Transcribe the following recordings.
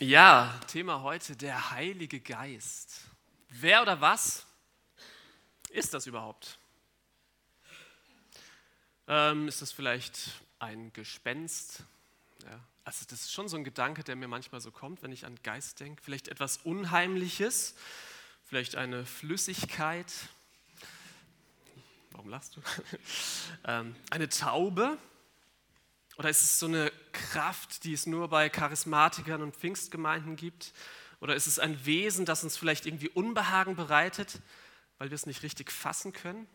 Ja, Thema heute der Heilige Geist. Wer oder was ist das überhaupt? Ähm, ist das vielleicht ein Gespenst? Ja, also das ist schon so ein Gedanke, der mir manchmal so kommt, wenn ich an Geist denke. Vielleicht etwas Unheimliches, vielleicht eine Flüssigkeit. Warum lachst du? ähm, eine Taube oder ist es so eine Kraft, die es nur bei Charismatikern und Pfingstgemeinden gibt? Oder ist es ein Wesen, das uns vielleicht irgendwie Unbehagen bereitet, weil wir es nicht richtig fassen können?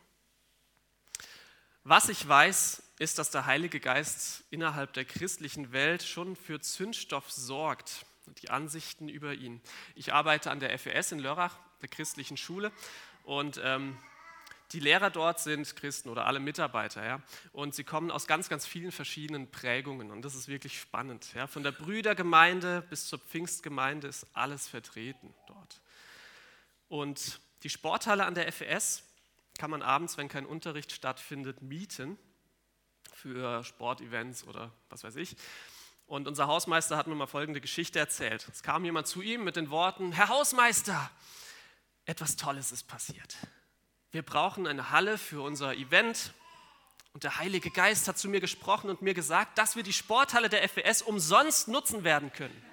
Was ich weiß, ist, dass der Heilige Geist innerhalb der christlichen Welt schon für Zündstoff sorgt, die Ansichten über ihn. Ich arbeite an der FES in Lörrach, der christlichen Schule, und ähm, die Lehrer dort sind Christen oder alle Mitarbeiter, ja, und sie kommen aus ganz, ganz vielen verschiedenen Prägungen und das ist wirklich spannend. Ja. Von der Brüdergemeinde bis zur Pfingstgemeinde ist alles vertreten dort. Und die Sporthalle an der FES kann man abends, wenn kein Unterricht stattfindet, mieten für Sportevents oder was weiß ich. Und unser Hausmeister hat mir mal folgende Geschichte erzählt. Es kam jemand zu ihm mit den Worten, Herr Hausmeister, etwas Tolles ist passiert wir brauchen eine Halle für unser Event. Und der Heilige Geist hat zu mir gesprochen und mir gesagt, dass wir die Sporthalle der FWS umsonst nutzen werden können.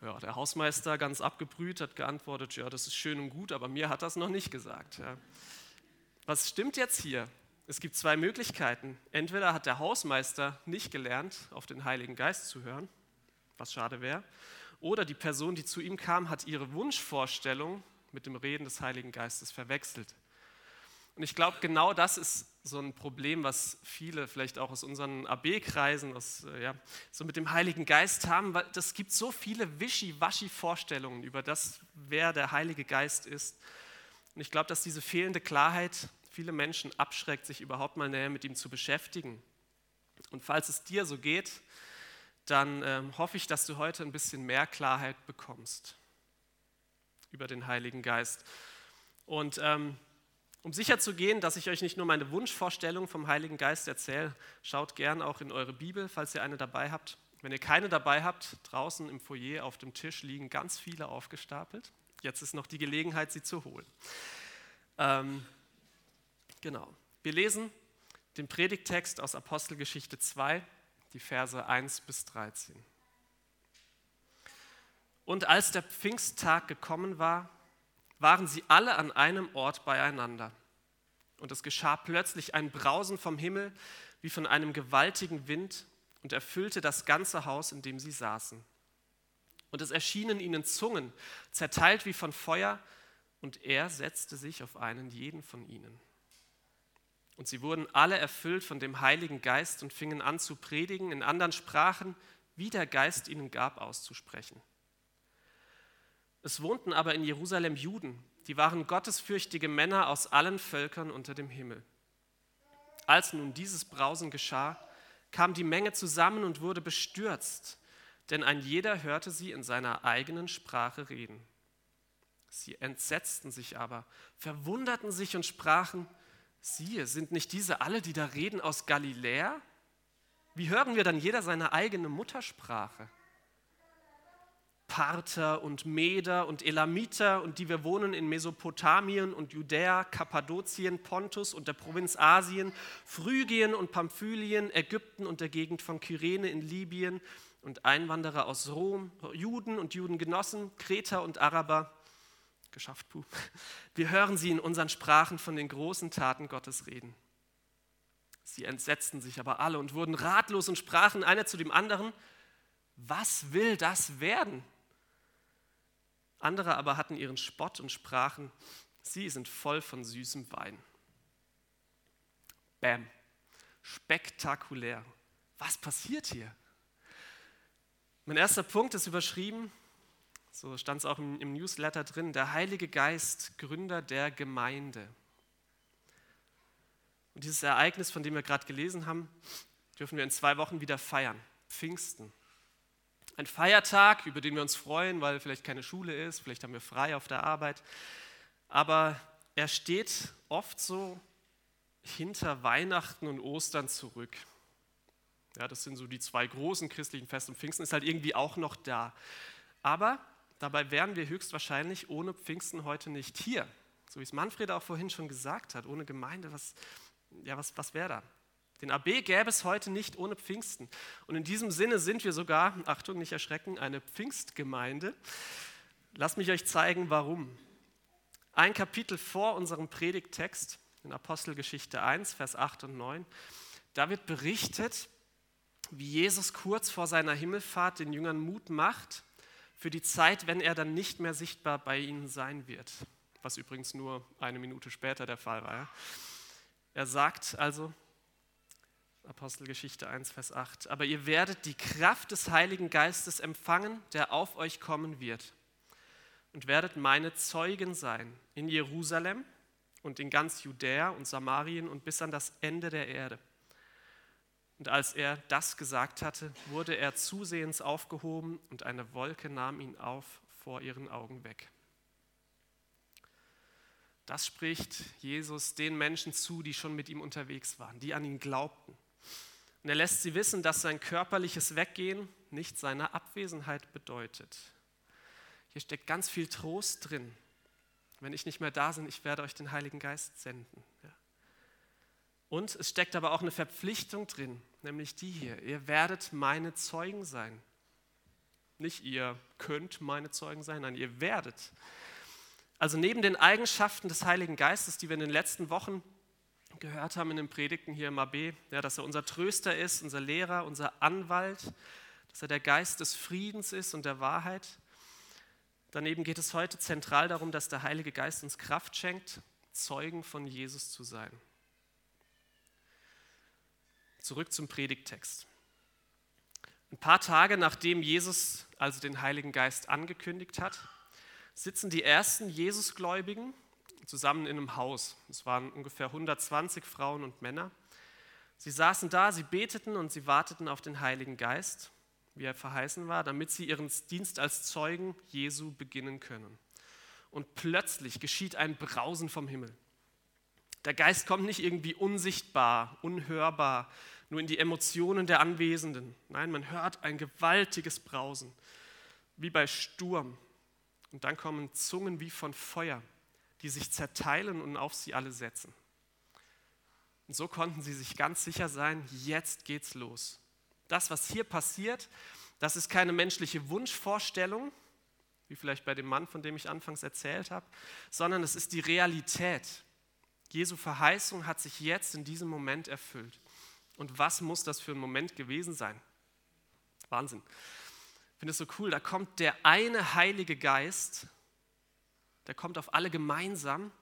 Ja, der Hausmeister, ganz abgebrüht, hat geantwortet, ja, das ist schön und gut, aber mir hat das noch nicht gesagt. Ja. Was stimmt jetzt hier? Es gibt zwei Möglichkeiten. Entweder hat der Hausmeister nicht gelernt, auf den Heiligen Geist zu hören, was schade wäre, oder die Person, die zu ihm kam, hat ihre Wunschvorstellung mit dem Reden des Heiligen Geistes verwechselt. Und ich glaube, genau das ist so ein Problem, was viele vielleicht auch aus unseren AB-Kreisen, äh, ja, so mit dem Heiligen Geist haben, weil es gibt so viele Wischi-Waschi-Vorstellungen über das, wer der Heilige Geist ist. Und ich glaube, dass diese fehlende Klarheit viele Menschen abschreckt, sich überhaupt mal näher mit ihm zu beschäftigen. Und falls es dir so geht, dann ähm, hoffe ich, dass du heute ein bisschen mehr Klarheit bekommst über den Heiligen Geist. Und ähm, um sicher zu gehen, dass ich euch nicht nur meine Wunschvorstellung vom Heiligen Geist erzähle, schaut gern auch in eure Bibel, falls ihr eine dabei habt. Wenn ihr keine dabei habt, draußen im Foyer auf dem Tisch liegen ganz viele aufgestapelt. Jetzt ist noch die Gelegenheit, sie zu holen. Ähm, genau. Wir lesen den Predigtext aus Apostelgeschichte 2, die Verse 1 bis 13. Und als der Pfingsttag gekommen war, waren sie alle an einem Ort beieinander. Und es geschah plötzlich ein Brausen vom Himmel wie von einem gewaltigen Wind und erfüllte das ganze Haus, in dem sie saßen. Und es erschienen ihnen Zungen, zerteilt wie von Feuer, und er setzte sich auf einen jeden von ihnen. Und sie wurden alle erfüllt von dem Heiligen Geist und fingen an zu predigen in anderen Sprachen, wie der Geist ihnen gab auszusprechen. Es wohnten aber in Jerusalem Juden, die waren gottesfürchtige Männer aus allen Völkern unter dem Himmel. Als nun dieses Brausen geschah, kam die Menge zusammen und wurde bestürzt, denn ein jeder hörte sie in seiner eigenen Sprache reden. Sie entsetzten sich aber, verwunderten sich und sprachen, siehe, sind nicht diese alle, die da reden, aus Galiläa? Wie hören wir dann jeder seine eigene Muttersprache? Parther und Meder und Elamiter und die wir wohnen in Mesopotamien und Judäa, Kappadokien, Pontus und der Provinz Asien, Phrygien und Pamphylien, Ägypten und der Gegend von Kyrene in Libyen und Einwanderer aus Rom, Juden und Judengenossen, Kreter und Araber. Geschafft, puh. Wir hören sie in unseren Sprachen von den großen Taten Gottes reden. Sie entsetzten sich aber alle und wurden ratlos und sprachen einer zu dem anderen, was will das werden? Andere aber hatten ihren Spott und sprachen, sie sind voll von süßem Wein. Bäm, spektakulär. Was passiert hier? Mein erster Punkt ist überschrieben, so stand es auch im, im Newsletter drin, der Heilige Geist, Gründer der Gemeinde. Und dieses Ereignis, von dem wir gerade gelesen haben, dürfen wir in zwei Wochen wieder feiern. Pfingsten. Ein Feiertag, über den wir uns freuen, weil vielleicht keine Schule ist, vielleicht haben wir frei auf der Arbeit. Aber er steht oft so hinter Weihnachten und Ostern zurück. Ja, das sind so die zwei großen christlichen Feste und Pfingsten ist halt irgendwie auch noch da. Aber dabei wären wir höchstwahrscheinlich ohne Pfingsten heute nicht hier. So wie es Manfred auch vorhin schon gesagt hat, ohne Gemeinde, was, ja, was, was wäre da? Den AB gäbe es heute nicht ohne Pfingsten. Und in diesem Sinne sind wir sogar, Achtung, nicht erschrecken, eine Pfingstgemeinde. Lasst mich euch zeigen, warum. Ein Kapitel vor unserem Predigttext in Apostelgeschichte 1, Vers 8 und 9, da wird berichtet, wie Jesus kurz vor seiner Himmelfahrt den Jüngern Mut macht für die Zeit, wenn er dann nicht mehr sichtbar bei ihnen sein wird, was übrigens nur eine Minute später der Fall war. Er sagt also, Apostelgeschichte 1, Vers 8, aber ihr werdet die Kraft des Heiligen Geistes empfangen, der auf euch kommen wird, und werdet meine Zeugen sein in Jerusalem und in ganz Judäa und Samarien und bis an das Ende der Erde. Und als er das gesagt hatte, wurde er zusehends aufgehoben und eine Wolke nahm ihn auf vor ihren Augen weg. Das spricht Jesus den Menschen zu, die schon mit ihm unterwegs waren, die an ihn glaubten. Und er lässt sie wissen, dass sein körperliches Weggehen nicht seine Abwesenheit bedeutet. Hier steckt ganz viel Trost drin. Wenn ich nicht mehr da bin, ich werde euch den Heiligen Geist senden. Ja. Und es steckt aber auch eine Verpflichtung drin, nämlich die hier. Ihr werdet meine Zeugen sein. Nicht ihr könnt meine Zeugen sein, nein, ihr werdet. Also neben den Eigenschaften des Heiligen Geistes, die wir in den letzten Wochen gehört haben in den Predigten hier im AB, ja, dass er unser Tröster ist, unser Lehrer, unser Anwalt, dass er der Geist des Friedens ist und der Wahrheit. Daneben geht es heute zentral darum, dass der Heilige Geist uns Kraft schenkt, Zeugen von Jesus zu sein. Zurück zum Predigttext. Ein paar Tage nachdem Jesus also den Heiligen Geist angekündigt hat, sitzen die ersten Jesusgläubigen zusammen in einem Haus. Es waren ungefähr 120 Frauen und Männer. Sie saßen da, sie beteten und sie warteten auf den Heiligen Geist, wie er verheißen war, damit sie ihren Dienst als Zeugen Jesu beginnen können. Und plötzlich geschieht ein Brausen vom Himmel. Der Geist kommt nicht irgendwie unsichtbar, unhörbar, nur in die Emotionen der Anwesenden. Nein, man hört ein gewaltiges Brausen, wie bei Sturm. Und dann kommen Zungen wie von Feuer, die sich zerteilen und auf sie alle setzen. Und so konnten sie sich ganz sicher sein, jetzt geht's los. Das, was hier passiert, das ist keine menschliche Wunschvorstellung, wie vielleicht bei dem Mann, von dem ich anfangs erzählt habe, sondern es ist die Realität. Jesu Verheißung hat sich jetzt in diesem Moment erfüllt. Und was muss das für ein Moment gewesen sein? Wahnsinn. Ich finde es so cool, da kommt der eine Heilige Geist, der kommt auf alle gemeinsam,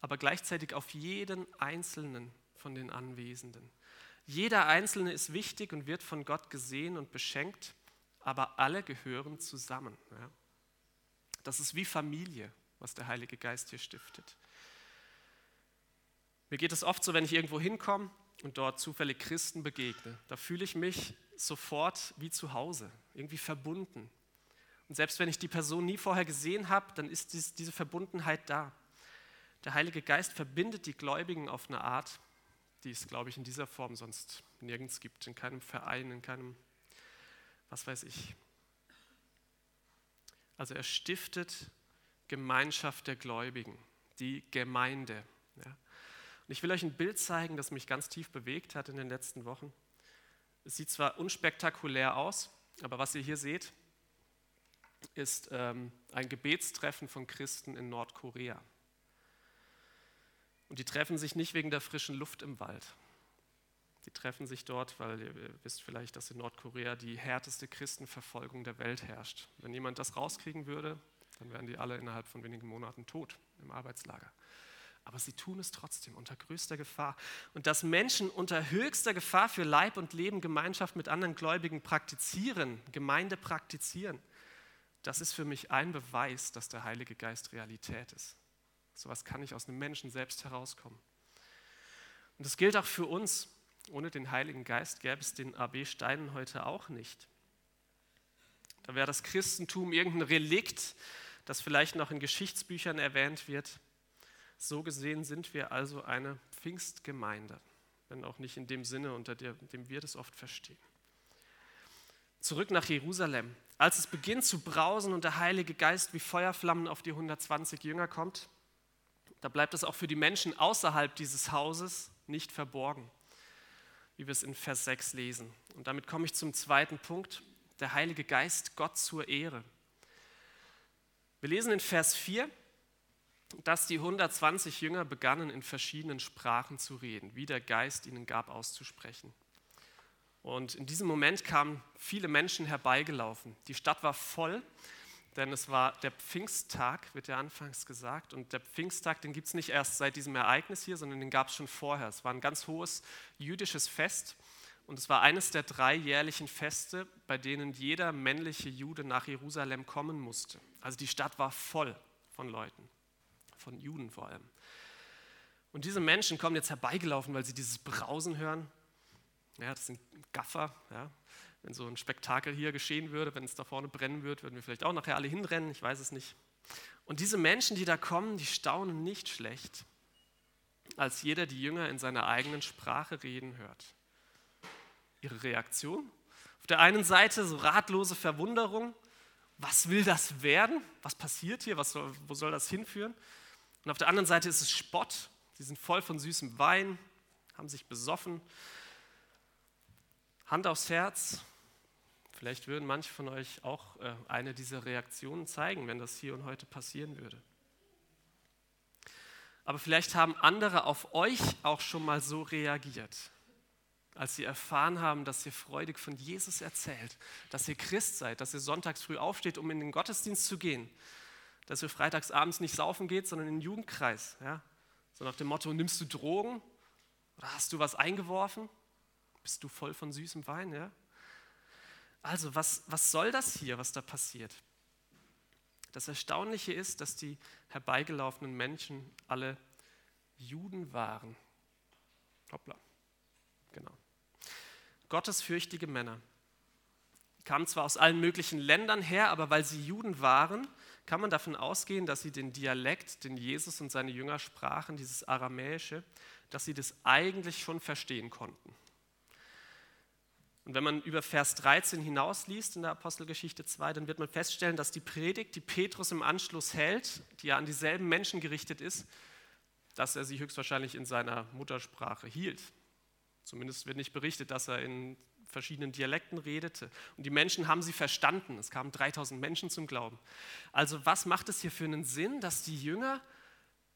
aber gleichzeitig auf jeden einzelnen von den Anwesenden. Jeder Einzelne ist wichtig und wird von Gott gesehen und beschenkt, aber alle gehören zusammen. Ja. Das ist wie Familie, was der Heilige Geist hier stiftet. Mir geht es oft so, wenn ich irgendwo hinkomme und dort zufällig Christen begegne, da fühle ich mich sofort wie zu Hause, irgendwie verbunden. Und selbst wenn ich die Person nie vorher gesehen habe, dann ist diese Verbundenheit da. Der Heilige Geist verbindet die Gläubigen auf eine Art, die es, glaube ich, in dieser Form sonst nirgends gibt, in keinem Verein, in keinem, was weiß ich. Also er stiftet Gemeinschaft der Gläubigen, die Gemeinde. Ja. Und ich will euch ein Bild zeigen, das mich ganz tief bewegt hat in den letzten Wochen. Es sieht zwar unspektakulär aus, aber was ihr hier seht, ist ähm, ein Gebetstreffen von Christen in Nordkorea. Und die treffen sich nicht wegen der frischen Luft im Wald. Die treffen sich dort, weil ihr wisst vielleicht, dass in Nordkorea die härteste Christenverfolgung der Welt herrscht. Wenn jemand das rauskriegen würde, dann wären die alle innerhalb von wenigen Monaten tot im Arbeitslager aber sie tun es trotzdem unter größter Gefahr. Und dass Menschen unter höchster Gefahr für Leib und Leben Gemeinschaft mit anderen Gläubigen praktizieren, Gemeinde praktizieren, das ist für mich ein Beweis, dass der Heilige Geist Realität ist. So etwas kann nicht aus einem Menschen selbst herauskommen. Und das gilt auch für uns. Ohne den Heiligen Geist gäbe es den AB Steinen heute auch nicht. Da wäre das Christentum irgendein Relikt, das vielleicht noch in Geschichtsbüchern erwähnt wird, so gesehen sind wir also eine Pfingstgemeinde. wenn auch nicht in dem Sinne, unter dem wir das oft verstehen. Zurück nach Jerusalem. Als es beginnt zu brausen und der Heilige Geist wie Feuerflammen auf die 120 Jünger kommt, da bleibt es auch für die Menschen außerhalb dieses Hauses nicht verborgen, wie wir es in Vers 6 lesen. Und damit komme ich zum zweiten Punkt, der Heilige Geist Gott zur Ehre. Wir lesen in Vers 4, dass die 120 Jünger begannen in verschiedenen Sprachen zu reden, wie der Geist ihnen gab auszusprechen. Und in diesem Moment kamen viele Menschen herbeigelaufen. Die Stadt war voll, denn es war der Pfingsttag, wird ja anfangs gesagt. Und der Pfingsttag, den gibt es nicht erst seit diesem Ereignis hier, sondern den gab es schon vorher. Es war ein ganz hohes jüdisches Fest und es war eines der drei jährlichen Feste, bei denen jeder männliche Jude nach Jerusalem kommen musste. Also die Stadt war voll von Leuten von Juden vor allem. Und diese Menschen kommen jetzt herbeigelaufen, weil sie dieses Brausen hören. Ja, das sind Gaffer. Ja. Wenn so ein Spektakel hier geschehen würde, wenn es da vorne brennen würde, würden wir vielleicht auch nachher alle hinrennen, ich weiß es nicht. Und diese Menschen, die da kommen, die staunen nicht schlecht, als jeder die Jünger in seiner eigenen Sprache reden hört. Ihre Reaktion? Auf der einen Seite so ratlose Verwunderung, was will das werden? Was passiert hier? Was soll, wo soll das hinführen? Und auf der anderen Seite ist es Spott. Sie sind voll von süßem Wein, haben sich besoffen. Hand aufs Herz. Vielleicht würden manche von euch auch äh, eine dieser Reaktionen zeigen, wenn das hier und heute passieren würde. Aber vielleicht haben andere auf euch auch schon mal so reagiert, als sie erfahren haben, dass ihr freudig von Jesus erzählt, dass ihr Christ seid, dass ihr sonntags früh aufsteht, um in den Gottesdienst zu gehen, dass ihr freitags abends nicht saufen geht, sondern in den Jugendkreis. Ja? So nach dem Motto, nimmst du Drogen? Oder hast du was eingeworfen? Bist du voll von süßem Wein? Ja? Also, was, was soll das hier, was da passiert? Das Erstaunliche ist, dass die herbeigelaufenen Menschen alle Juden waren. Hoppla, genau. Gottesfürchtige Männer kamen zwar aus allen möglichen Ländern her, aber weil sie Juden waren, kann man davon ausgehen, dass sie den Dialekt, den Jesus und seine Jünger sprachen, dieses Aramäische, dass sie das eigentlich schon verstehen konnten. Und wenn man über Vers 13 hinausliest in der Apostelgeschichte 2, dann wird man feststellen, dass die Predigt, die Petrus im Anschluss hält, die ja an dieselben Menschen gerichtet ist, dass er sie höchstwahrscheinlich in seiner Muttersprache hielt. Zumindest wird nicht berichtet, dass er in verschiedenen Dialekten redete. Und die Menschen haben sie verstanden. Es kamen 3000 Menschen zum Glauben. Also was macht es hier für einen Sinn, dass die Jünger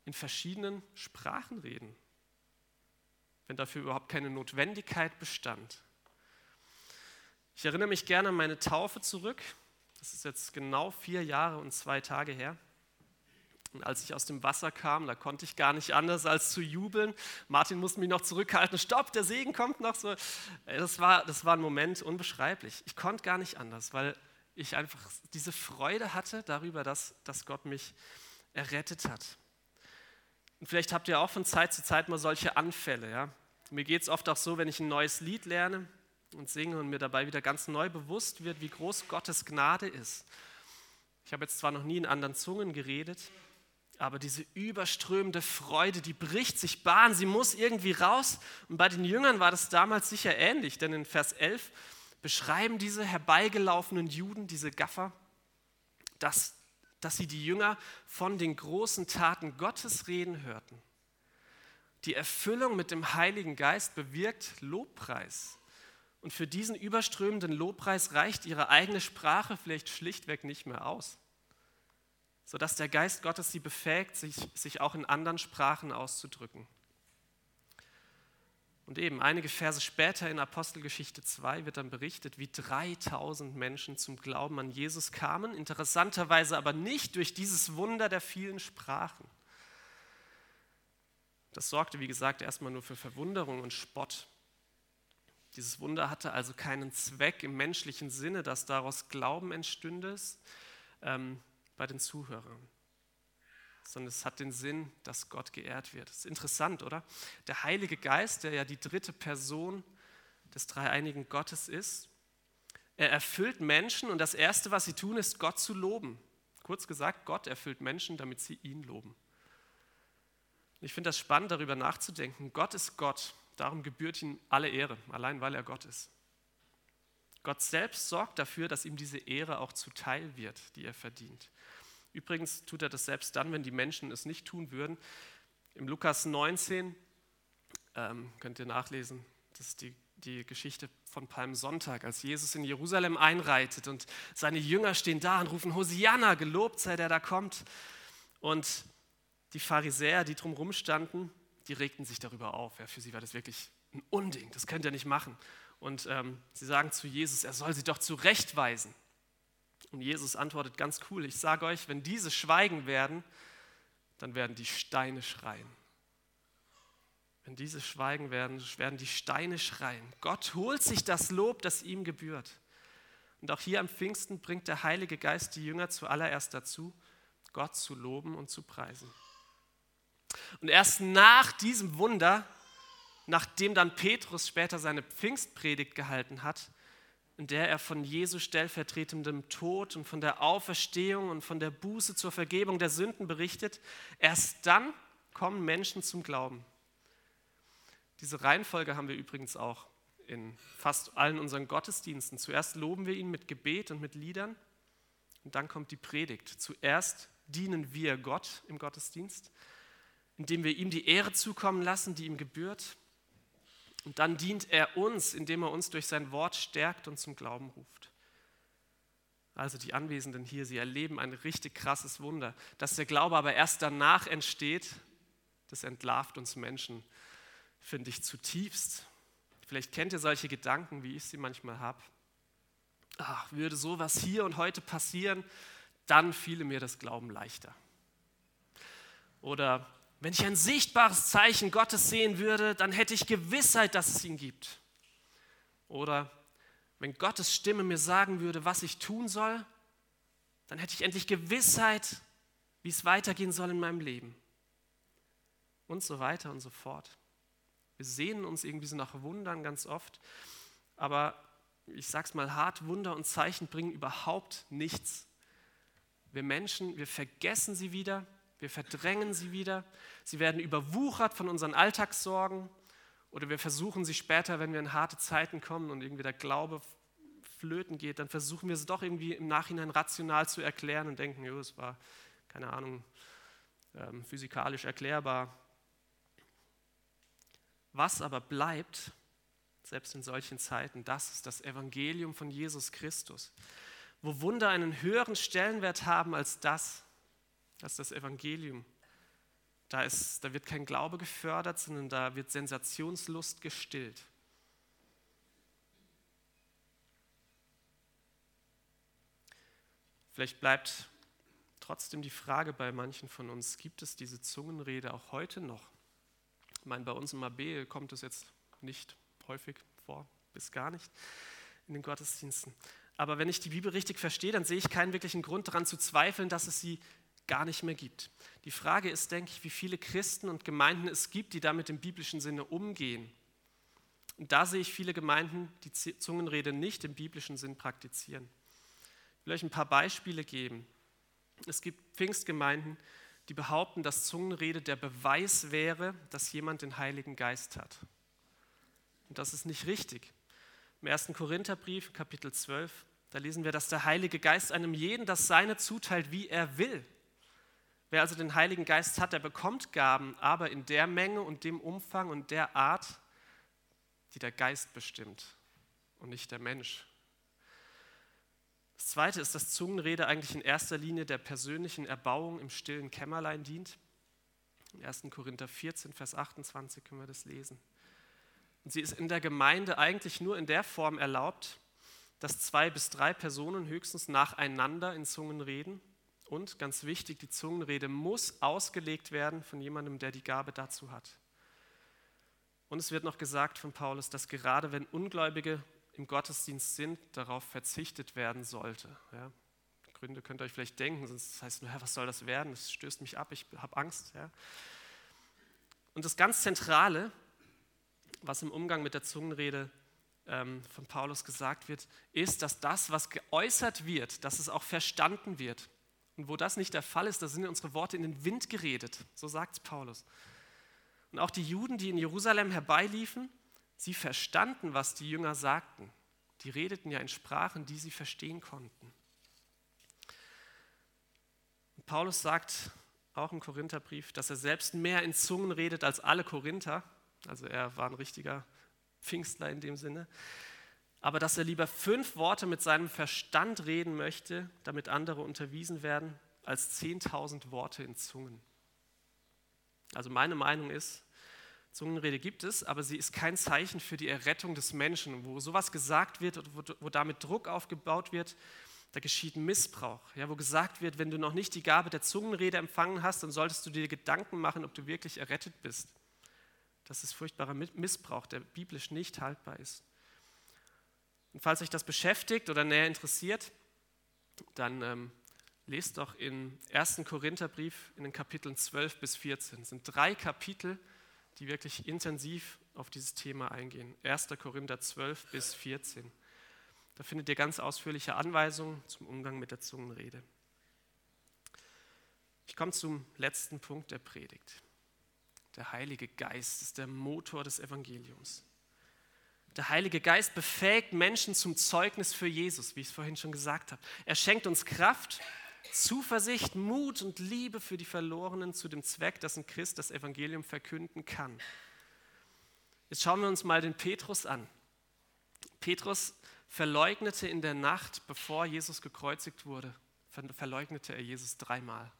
in verschiedenen Sprachen reden, wenn dafür überhaupt keine Notwendigkeit bestand? Ich erinnere mich gerne an meine Taufe zurück. Das ist jetzt genau vier Jahre und zwei Tage her. Und als ich aus dem Wasser kam, da konnte ich gar nicht anders als zu jubeln. Martin musste mich noch zurückhalten. Stopp, der Segen kommt noch so. Das war, das war ein Moment unbeschreiblich. Ich konnte gar nicht anders, weil ich einfach diese Freude hatte darüber, dass, dass Gott mich errettet hat. Und vielleicht habt ihr auch von Zeit zu Zeit mal solche Anfälle. Ja? Mir geht es oft auch so, wenn ich ein neues Lied lerne und singe und mir dabei wieder ganz neu bewusst wird, wie groß Gottes Gnade ist. Ich habe jetzt zwar noch nie in anderen Zungen geredet, aber diese überströmende Freude, die bricht sich Bahn, sie muss irgendwie raus. Und bei den Jüngern war das damals sicher ähnlich, denn in Vers 11 beschreiben diese herbeigelaufenen Juden, diese Gaffer, dass, dass sie die Jünger von den großen Taten Gottes reden hörten. Die Erfüllung mit dem Heiligen Geist bewirkt Lobpreis. Und für diesen überströmenden Lobpreis reicht ihre eigene Sprache vielleicht schlichtweg nicht mehr aus sodass der Geist Gottes sie befähigt, sich, sich auch in anderen Sprachen auszudrücken. Und eben einige Verse später in Apostelgeschichte 2 wird dann berichtet, wie 3000 Menschen zum Glauben an Jesus kamen, interessanterweise aber nicht durch dieses Wunder der vielen Sprachen. Das sorgte, wie gesagt, erstmal nur für Verwunderung und Spott. Dieses Wunder hatte also keinen Zweck im menschlichen Sinne, dass daraus Glauben entstünde. Ähm, bei den Zuhörern, sondern es hat den Sinn, dass Gott geehrt wird. Das ist interessant, oder? Der Heilige Geist, der ja die dritte Person des dreieinigen Gottes ist, er erfüllt Menschen und das Erste, was sie tun, ist Gott zu loben. Kurz gesagt, Gott erfüllt Menschen, damit sie ihn loben. Ich finde das spannend, darüber nachzudenken. Gott ist Gott, darum gebührt ihm alle Ehre, allein weil er Gott ist. Gott selbst sorgt dafür, dass ihm diese Ehre auch zuteil wird, die er verdient. Übrigens tut er das selbst dann, wenn die Menschen es nicht tun würden. Im Lukas 19 ähm, könnt ihr nachlesen, das ist die, die Geschichte von Palmsonntag, als Jesus in Jerusalem einreitet und seine Jünger stehen da und rufen Hosianna, gelobt sei der da kommt. Und die Pharisäer, die drumherum standen, die regten sich darüber auf. Ja, für sie war das wirklich ein Unding, das könnt ihr nicht machen. Und ähm, sie sagen zu Jesus, er soll sie doch zurechtweisen. Und Jesus antwortet ganz cool, ich sage euch, wenn diese schweigen werden, dann werden die Steine schreien. Wenn diese schweigen werden, werden die Steine schreien. Gott holt sich das Lob, das ihm gebührt. Und auch hier am Pfingsten bringt der Heilige Geist die Jünger zuallererst dazu, Gott zu loben und zu preisen. Und erst nach diesem Wunder, nachdem dann Petrus später seine Pfingstpredigt gehalten hat, in der er von Jesu stellvertretendem Tod und von der Auferstehung und von der Buße zur Vergebung der Sünden berichtet, erst dann kommen Menschen zum Glauben. Diese Reihenfolge haben wir übrigens auch in fast allen unseren Gottesdiensten. Zuerst loben wir ihn mit Gebet und mit Liedern und dann kommt die Predigt. Zuerst dienen wir Gott im Gottesdienst, indem wir ihm die Ehre zukommen lassen, die ihm gebührt. Und dann dient er uns, indem er uns durch sein Wort stärkt und zum Glauben ruft. Also die Anwesenden hier, sie erleben ein richtig krasses Wunder. Dass der Glaube aber erst danach entsteht, das entlarvt uns Menschen finde ich zutiefst. Vielleicht kennt ihr solche Gedanken, wie ich sie manchmal habe. Ach, würde sowas hier und heute passieren, dann fiele mir das Glauben leichter. Oder wenn ich ein sichtbares Zeichen Gottes sehen würde, dann hätte ich Gewissheit, dass es ihn gibt. Oder wenn Gottes Stimme mir sagen würde, was ich tun soll, dann hätte ich endlich Gewissheit, wie es weitergehen soll in meinem Leben. Und so weiter und so fort. Wir sehnen uns irgendwie so nach Wundern ganz oft, aber ich sag's mal hart, Wunder und Zeichen bringen überhaupt nichts. Wir Menschen, wir vergessen sie wieder, wir verdrängen sie wieder, sie werden überwuchert von unseren Alltagssorgen oder wir versuchen sie später, wenn wir in harte Zeiten kommen und irgendwie der Glaube flöten geht, dann versuchen wir es doch irgendwie im Nachhinein rational zu erklären und denken, jo, es war, keine Ahnung, ähm, physikalisch erklärbar, was aber bleibt, selbst in solchen Zeiten, das ist das Evangelium von Jesus Christus. Wo Wunder einen höheren Stellenwert haben als das, ist das Evangelium. Da, ist, da wird kein Glaube gefördert, sondern da wird Sensationslust gestillt. Vielleicht bleibt trotzdem die Frage bei manchen von uns, gibt es diese Zungenrede auch heute noch? Ich meine, bei uns im AB kommt es jetzt nicht häufig vor, bis gar nicht in den Gottesdiensten. Aber wenn ich die Bibel richtig verstehe, dann sehe ich keinen wirklichen Grund daran zu zweifeln, dass es sie gar nicht mehr gibt. Die Frage ist, denke ich, wie viele Christen und Gemeinden es gibt, die damit im biblischen Sinne umgehen. Und da sehe ich viele Gemeinden, die Zungenrede nicht im biblischen Sinn praktizieren. Ich will euch ein paar Beispiele geben. Es gibt Pfingstgemeinden, die behaupten, dass Zungenrede der Beweis wäre, dass jemand den Heiligen Geist hat. Und das ist nicht richtig. Im 1. Korintherbrief, Kapitel 12, da lesen wir, dass der Heilige Geist einem jeden das Seine zuteilt, wie er will. Wer also den Heiligen Geist hat, der bekommt Gaben, aber in der Menge und dem Umfang und der Art, die der Geist bestimmt und nicht der Mensch. Das Zweite ist, dass Zungenrede eigentlich in erster Linie der persönlichen Erbauung im stillen Kämmerlein dient. In 1. Korinther 14, Vers 28 können wir das lesen. Und sie ist in der Gemeinde eigentlich nur in der Form erlaubt, dass zwei bis drei Personen höchstens nacheinander in Zungen reden. Und ganz wichtig, die Zungenrede muss ausgelegt werden von jemandem, der die Gabe dazu hat. Und es wird noch gesagt von Paulus, dass gerade wenn Ungläubige im Gottesdienst sind, darauf verzichtet werden sollte. Ja? Gründe könnt ihr euch vielleicht denken, sonst heißt nur, was soll das werden? Das stößt mich ab, ich habe Angst. Ja? Und das ganz Zentrale, was im Umgang mit der Zungenrede ähm, von Paulus gesagt wird, ist, dass das, was geäußert wird, dass es auch verstanden wird. Und wo das nicht der Fall ist, da sind unsere Worte in den Wind geredet. So sagt Paulus. Und auch die Juden, die in Jerusalem herbeiliefen, sie verstanden, was die Jünger sagten. Die redeten ja in Sprachen, die sie verstehen konnten. Und Paulus sagt auch im Korintherbrief, dass er selbst mehr in Zungen redet als alle Korinther. Also er war ein richtiger Pfingstler in dem Sinne. Aber dass er lieber fünf Worte mit seinem Verstand reden möchte, damit andere unterwiesen werden, als 10.000 Worte in Zungen. Also meine Meinung ist, Zungenrede gibt es, aber sie ist kein Zeichen für die Errettung des Menschen. Wo sowas gesagt wird, wo, wo damit Druck aufgebaut wird, da geschieht Missbrauch. Ja, wo gesagt wird, wenn du noch nicht die Gabe der Zungenrede empfangen hast, dann solltest du dir Gedanken machen, ob du wirklich errettet bist. Das ist furchtbarer Missbrauch, der biblisch nicht haltbar ist. Und falls euch das beschäftigt oder näher interessiert, dann ähm, lest doch in 1. Korintherbrief in den Kapiteln 12 bis 14. Es sind drei Kapitel, die wirklich intensiv auf dieses Thema eingehen. 1. Korinther 12 bis 14. Da findet ihr ganz ausführliche Anweisungen zum Umgang mit der Zungenrede. Ich komme zum letzten Punkt der Predigt. Der Heilige Geist ist der Motor des Evangeliums. Der Heilige Geist befähigt Menschen zum Zeugnis für Jesus, wie ich es vorhin schon gesagt habe. Er schenkt uns Kraft, Zuversicht, Mut und Liebe für die Verlorenen zu dem Zweck, dass ein Christ das Evangelium verkünden kann. Jetzt schauen wir uns mal den Petrus an. Petrus verleugnete in der Nacht, bevor Jesus gekreuzigt wurde, verleugnete er Jesus dreimal.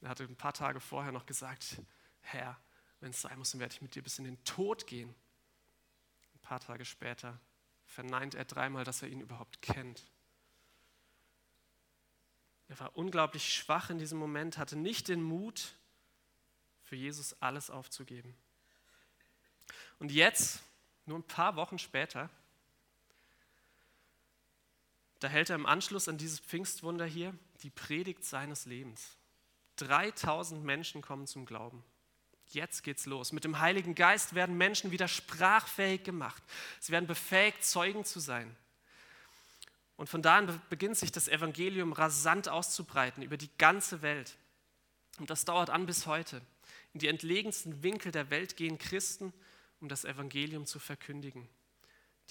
Er hatte ein paar Tage vorher noch gesagt, Herr, wenn es sein muss, dann werde ich mit dir bis in den Tod gehen paar Tage später verneint er dreimal, dass er ihn überhaupt kennt. Er war unglaublich schwach in diesem Moment, hatte nicht den Mut, für Jesus alles aufzugeben. Und jetzt, nur ein paar Wochen später, da hält er im Anschluss an dieses Pfingstwunder hier die Predigt seines Lebens. 3000 Menschen kommen zum Glauben. Jetzt geht's los. Mit dem Heiligen Geist werden Menschen wieder sprachfähig gemacht. Sie werden befähigt, Zeugen zu sein. Und von da an beginnt sich das Evangelium rasant auszubreiten über die ganze Welt. Und das dauert an bis heute. In die entlegensten Winkel der Welt gehen Christen, um das Evangelium zu verkündigen.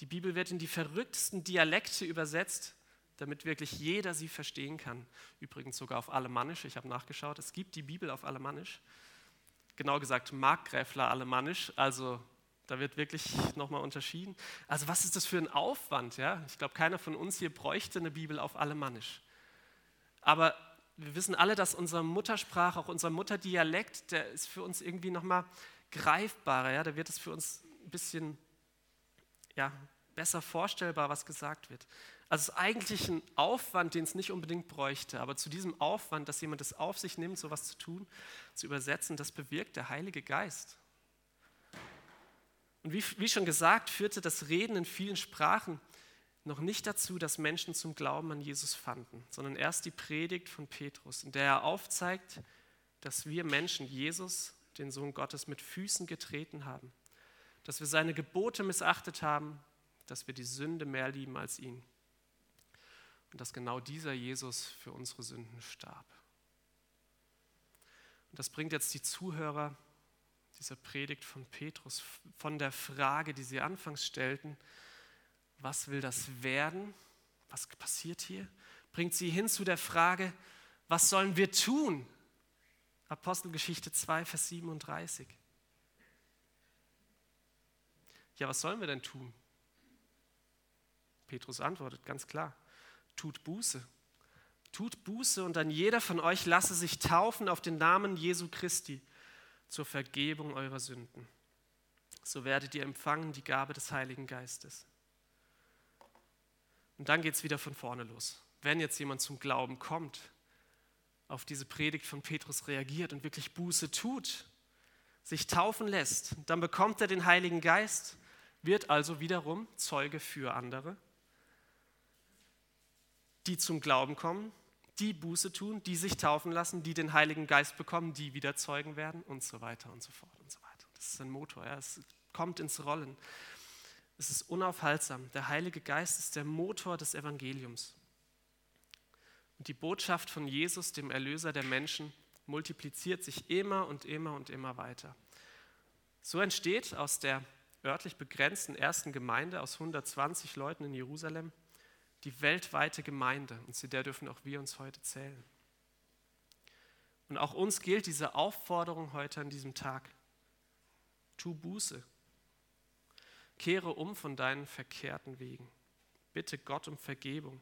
Die Bibel wird in die verrücktesten Dialekte übersetzt, damit wirklich jeder sie verstehen kann. Übrigens sogar auf Alemannisch. Ich habe nachgeschaut, es gibt die Bibel auf Alemannisch genau gesagt Markgräfler alemannisch, also da wird wirklich nochmal unterschieden. Also was ist das für ein Aufwand? Ja? Ich glaube, keiner von uns hier bräuchte eine Bibel auf alemannisch. Aber wir wissen alle, dass unsere Muttersprache, auch unser Mutterdialekt, der ist für uns irgendwie nochmal greifbarer. Ja? Da wird es für uns ein bisschen ja, besser vorstellbar, was gesagt wird. Also es ist eigentlich ein Aufwand, den es nicht unbedingt bräuchte. Aber zu diesem Aufwand, dass jemand es auf sich nimmt, sowas zu tun, zu übersetzen, das bewirkt der Heilige Geist. Und wie, wie schon gesagt, führte das Reden in vielen Sprachen noch nicht dazu, dass Menschen zum Glauben an Jesus fanden, sondern erst die Predigt von Petrus, in der er aufzeigt, dass wir Menschen Jesus, den Sohn Gottes, mit Füßen getreten haben, dass wir seine Gebote missachtet haben, dass wir die Sünde mehr lieben als ihn und dass genau dieser Jesus für unsere Sünden starb. Und das bringt jetzt die Zuhörer dieser Predigt von Petrus von der Frage, die sie anfangs stellten, was will das werden? Was passiert hier? Bringt sie hin zu der Frage, was sollen wir tun? Apostelgeschichte 2, Vers 37. Ja, was sollen wir denn tun? Petrus antwortet ganz klar, tut Buße. Tut Buße und dann jeder von euch lasse sich taufen auf den Namen Jesu Christi zur Vergebung eurer Sünden. So werdet ihr empfangen die Gabe des Heiligen Geistes. Und dann geht es wieder von vorne los. Wenn jetzt jemand zum Glauben kommt, auf diese Predigt von Petrus reagiert und wirklich Buße tut, sich taufen lässt, dann bekommt er den Heiligen Geist, wird also wiederum Zeuge für andere die zum Glauben kommen, die Buße tun, die sich taufen lassen, die den Heiligen Geist bekommen, die wieder Zeugen werden und so weiter und so fort und so weiter. Das ist ein Motor, ja. es kommt ins Rollen. Es ist unaufhaltsam. Der Heilige Geist ist der Motor des Evangeliums. Und die Botschaft von Jesus, dem Erlöser der Menschen, multipliziert sich immer und immer und immer weiter. So entsteht aus der örtlich begrenzten ersten Gemeinde aus 120 Leuten in Jerusalem die weltweite Gemeinde und zu der dürfen auch wir uns heute zählen. Und auch uns gilt diese Aufforderung heute an diesem Tag. Tu Buße. Kehre um von deinen verkehrten Wegen. Bitte Gott um Vergebung.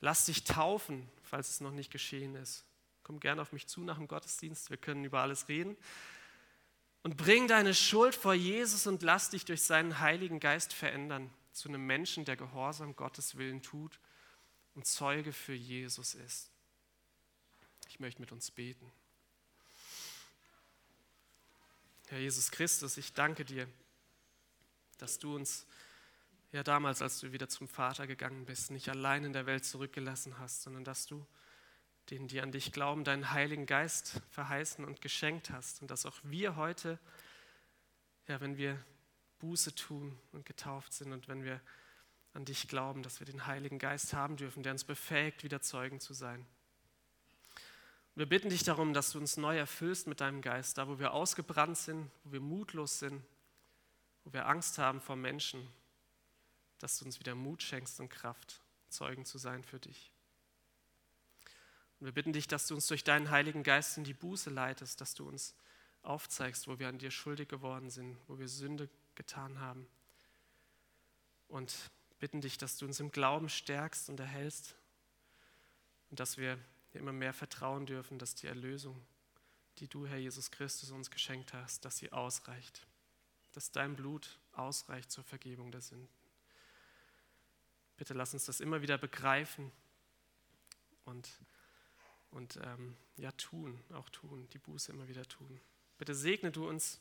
Lass dich taufen, falls es noch nicht geschehen ist. Komm gerne auf mich zu nach dem Gottesdienst. Wir können über alles reden. Und bring deine Schuld vor Jesus und lass dich durch seinen Heiligen Geist verändern zu einem Menschen, der Gehorsam Gottes Willen tut und Zeuge für Jesus ist. Ich möchte mit uns beten. Herr Jesus Christus, ich danke dir, dass du uns ja damals, als du wieder zum Vater gegangen bist, nicht allein in der Welt zurückgelassen hast, sondern dass du denen, die an dich glauben, deinen Heiligen Geist verheißen und geschenkt hast. Und dass auch wir heute, ja, wenn wir Buße tun und getauft sind und wenn wir an dich glauben, dass wir den Heiligen Geist haben dürfen, der uns befähigt, wieder Zeugen zu sein. Wir bitten dich darum, dass du uns neu erfüllst mit deinem Geist, da wo wir ausgebrannt sind, wo wir mutlos sind, wo wir Angst haben vor Menschen, dass du uns wieder Mut schenkst und Kraft, Zeugen zu sein für dich. Und wir bitten dich, dass du uns durch deinen Heiligen Geist in die Buße leitest, dass du uns aufzeigst, wo wir an dir schuldig geworden sind, wo wir Sünde getan haben. Und bitten dich, dass du uns im Glauben stärkst und erhältst und dass wir immer mehr vertrauen dürfen, dass die Erlösung, die du, Herr Jesus Christus, uns geschenkt hast, dass sie ausreicht, dass dein Blut ausreicht zur Vergebung der Sünden. Bitte lass uns das immer wieder begreifen und und ähm, ja, tun, auch tun, die Buße immer wieder tun. Bitte segne du uns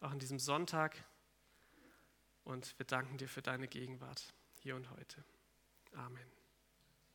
auch an diesem Sonntag und wir danken dir für deine Gegenwart hier und heute. Amen.